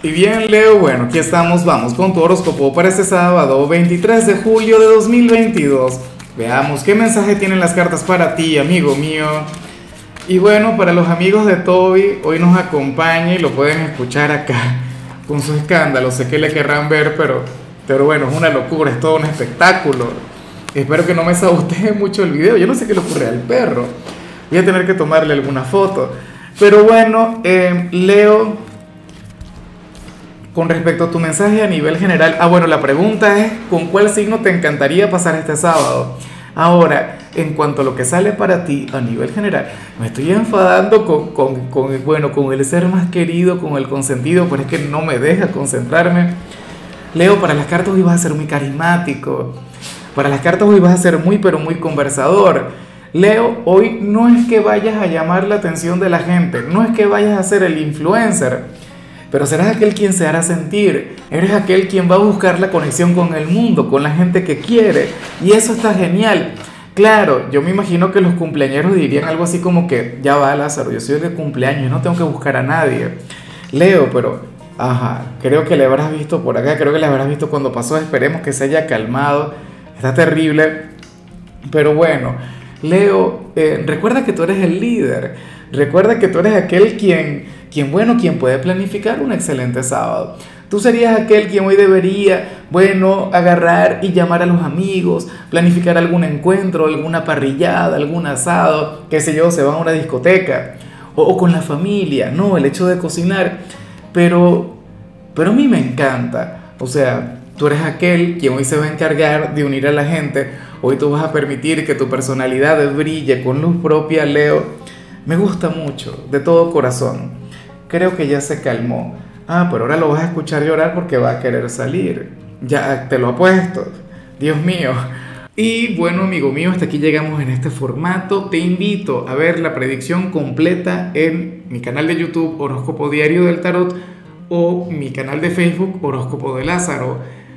Y bien, Leo, bueno, aquí estamos, vamos con tu horóscopo para este sábado 23 de julio de 2022. Veamos qué mensaje tienen las cartas para ti, amigo mío. Y bueno, para los amigos de Toby, hoy nos acompaña y lo pueden escuchar acá con su escándalo. Sé que le querrán ver, pero, pero bueno, es una locura, es todo un espectáculo. Espero que no me sabotee mucho el video. Yo no sé qué le ocurre al perro. Voy a tener que tomarle alguna foto. Pero bueno, eh, Leo, con respecto a tu mensaje a nivel general, ah bueno, la pregunta es, ¿con cuál signo te encantaría pasar este sábado? Ahora, en cuanto a lo que sale para ti a nivel general, me estoy enfadando con, con, bueno, con el ser más querido, con el consentido, pero es que no me deja concentrarme. Leo, para las cartas hoy vas a ser muy carismático. Para las cartas hoy vas a ser muy, pero muy conversador. Leo, hoy no es que vayas a llamar la atención de la gente, no es que vayas a ser el influencer pero serás aquel quien se hará sentir, eres aquel quien va a buscar la conexión con el mundo, con la gente que quiere, y eso está genial. Claro, yo me imagino que los cumpleaños dirían algo así como que, ya va Lázaro, yo soy de cumpleaños, no tengo que buscar a nadie. Leo, pero, ajá, creo que le habrás visto por acá, creo que le habrás visto cuando pasó, esperemos que se haya calmado, está terrible, pero bueno, Leo, eh, recuerda que tú eres el líder, recuerda que tú eres aquel quien quien bueno, quien puede planificar un excelente sábado. Tú serías aquel quien hoy debería, bueno, agarrar y llamar a los amigos, planificar algún encuentro, alguna parrillada, algún asado, qué sé yo, se va a una discoteca o, o con la familia, no, el hecho de cocinar. Pero, pero a mí me encanta, o sea, tú eres aquel quien hoy se va a encargar de unir a la gente, hoy tú vas a permitir que tu personalidad brille con luz propia, Leo. Me gusta mucho, de todo corazón creo que ya se calmó. Ah, pero ahora lo vas a escuchar llorar porque va a querer salir. Ya te lo apuesto. Dios mío. Y bueno, amigo mío, hasta aquí llegamos en este formato. Te invito a ver la predicción completa en mi canal de YouTube Horóscopo Diario del Tarot o mi canal de Facebook Horóscopo de Lázaro.